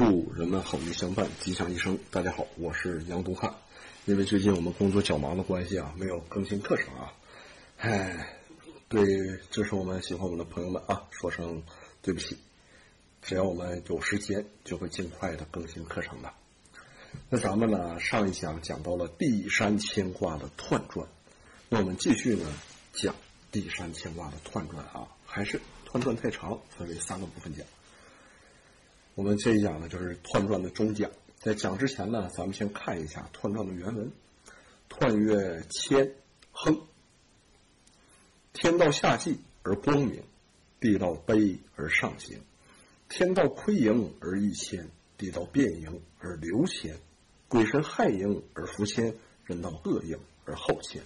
祝人们好运相伴，吉祥一生。大家好，我是杨东汉。因为最近我们工作较忙的关系啊，没有更新课程啊。唉，对支持我们、喜欢我们的朋友们啊，说声对不起。只要我们有时间，就会尽快的更新课程的。那咱们呢，上一讲讲到了地山牵挂的彖传，那我们继续呢讲地山牵挂的彖传啊，还是彖传太长，分为三个部分讲。我们这一讲呢，就是彖传的中讲。在讲之前呢，咱们先看一下彖传的原文：彖曰谦亨，天道下济而光明，地道卑而上行；天道亏盈而益谦，地道变盈而流谦；鬼神害盈而福谦，人道恶盈而好谦。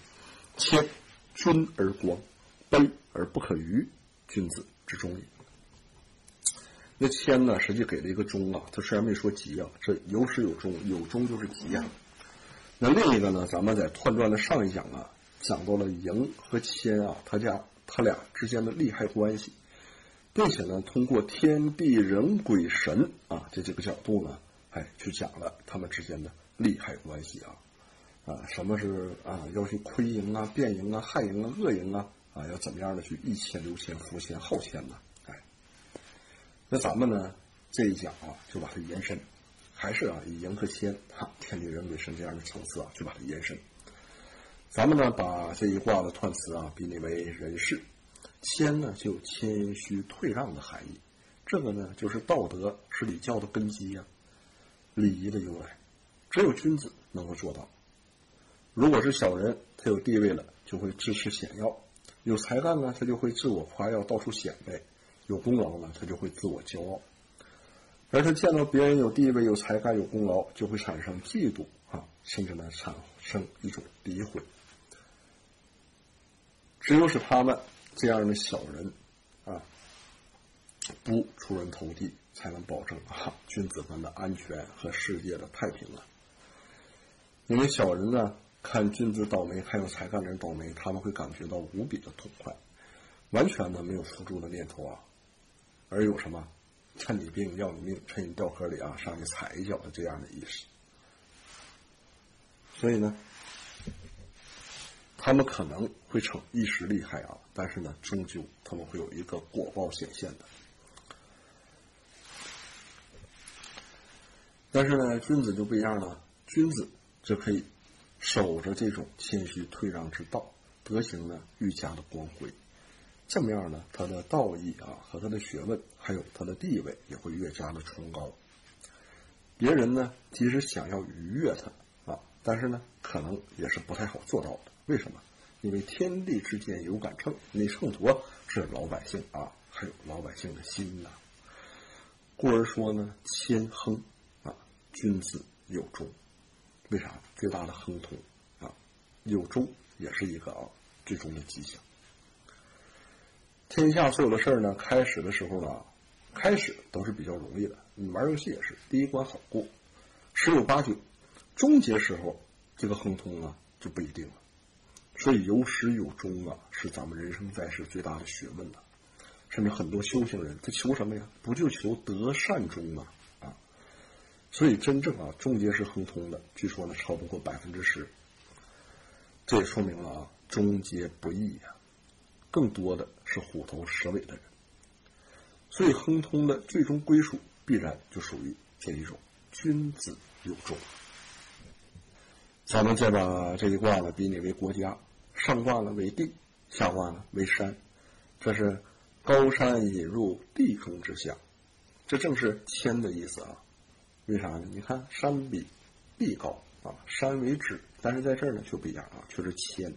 谦，君而光；卑而不可逾，君子之中也。那谦呢，实际给了一个中啊，他虽然没说吉啊，这有始有终，有终就是吉啊。那另一个呢，咱们在彖传的上一讲啊，讲到了盈和谦啊，他家他俩之间的利害关系，并且呢，通过天地人鬼神啊这几个角度呢，哎，去讲了他们之间的利害关系啊，啊，什么是啊，要去亏盈啊、变盈啊、害盈啊、恶盈啊，啊，要怎么样的去益谦、留谦、福谦、好谦呢？那咱们呢这一讲啊，就把它延伸，还是啊以人和谦哈天地人鬼神这样的层次啊，就把它延伸。咱们呢把这一卦的彖辞啊比拟为人事，谦呢就谦虚退让的含义。这个呢就是道德是礼教的根基呀，礼仪的由来，只有君子能够做到。如果是小人，他有地位了就会自恃显耀，有才干呢他就会自我夸耀，到处显摆。有功劳呢，他就会自我骄傲；而他见到别人有地位、有才干、有功劳，就会产生嫉妒啊，甚至呢产生一种诋毁。只有是他们这样的小人啊，不出人头地，才能保证啊君子们的安全和世界的太平啊。因为小人呢，看君子倒霉，看有才干的人倒霉，他们会感觉到无比的痛快，完全呢没有扶助的念头啊。而有什么趁你病要你命，趁你掉河里啊上去踩一脚的这样的意思。所以呢，他们可能会逞一时厉害啊，但是呢，终究他们会有一个果报显现的。但是呢，君子就不一样了，君子就可以守着这种谦虚退让之道，德行呢愈加的光辉。这么样呢，他的道义啊和他的学问，还有他的地位也会越加的崇高。别人呢，即使想要逾越他啊，但是呢，可能也是不太好做到的。为什么？因为天地之间有杆秤，那秤砣是老百姓啊，还有老百姓的心呐。故而说呢，谦亨啊，君子有终。为啥？最大的亨通啊，有终也是一个啊最终的吉祥。天下所有的事儿呢，开始的时候呢，开始都是比较容易的。你玩游戏也是，第一关好过，十有八九。终结时候，这个亨通啊就不一定了。所以有始有终啊，是咱们人生在世最大的学问了。甚至很多修行人，他求什么呀？不就求得善终吗？啊，所以真正啊，终结是亨通的，据说呢超不过百分之十。这也说明了啊，终结不易呀。更多的是虎头蛇尾的人，所以亨通的最终归属必然就属于这一种君子有终。咱们再把这一卦呢比拟为国家，上卦呢为地，下卦呢为山，这是高山引入地中之象，这正是谦的意思啊。为啥呢？你看山比地高啊，山为止，但是在这儿呢却不一样啊，却是谦。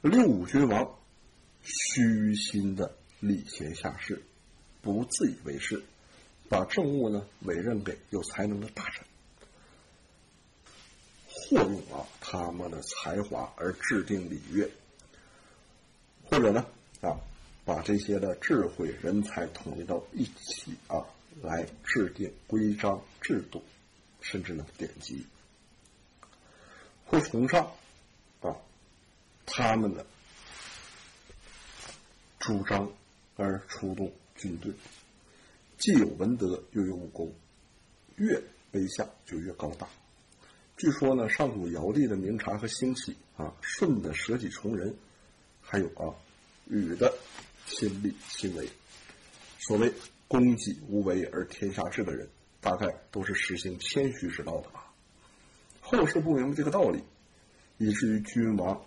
六五君王。虚心的礼贤下士，不自以为是，把政务呢委任给有才能的大臣，或用啊他们的才华而制定礼乐，或者呢啊把这些的智慧人才统一到一起啊来制定规章制度，甚至呢典籍，会崇尚啊他们的。主张而出动军队，既有文德又有武功，越卑下就越高大。据说呢，上古尧帝的明察和兴起啊，舜的舍己从人，还有啊，禹的亲力亲为。所谓公己无为而天下治的人，大概都是实行谦虚之道的吧。后世不明白这个道理，以至于君王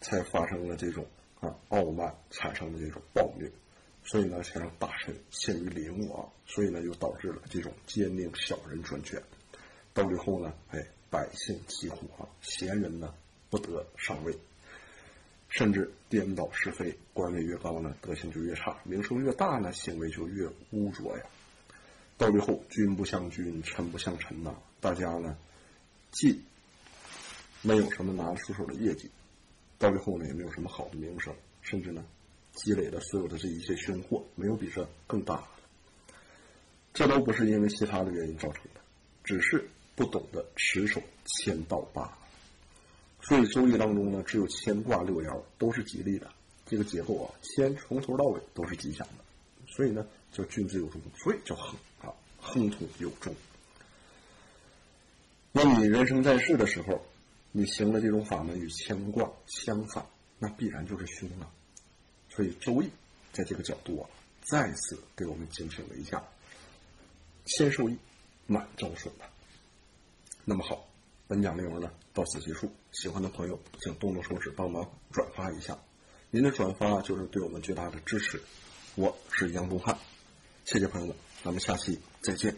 才发生了这种啊傲慢产生的这种暴虐，所以呢才让大臣陷于凌辱啊，所以呢又导致了这种奸佞小人专权。到最后呢，哎。百姓疾苦啊，贤人呢不得上位，甚至颠倒是非。官位越高呢，德行就越差；名声越大呢，行为就越污浊呀。到最后，君不像君，臣不像臣呐。大家呢，既没有什么拿得出手的业绩，到最后呢，也没有什么好的名声，甚至呢，积累的所有的这一切凶祸，没有比这更大的。这都不是因为其他的原因造成的，只是。不懂得持守谦道罢了，所以《周易》当中呢，只有乾卦六爻都是吉利的。这个结构啊，谦从头到尾都是吉祥的，所以呢叫君子有忠，所以叫亨啊，亨通有终。那你人生在世的时候，你行的这种法门与牵挂相反，那必然就是凶了。所以《周易》在这个角度啊，再次给我们警醒了一下：先受益，满招损吧。那么好，本讲内容呢到此结束。喜欢的朋友请动动手指帮忙转发一下，您的转发就是对我们最大的支持。我是杨东汉，谢谢朋友们，咱们下期再见。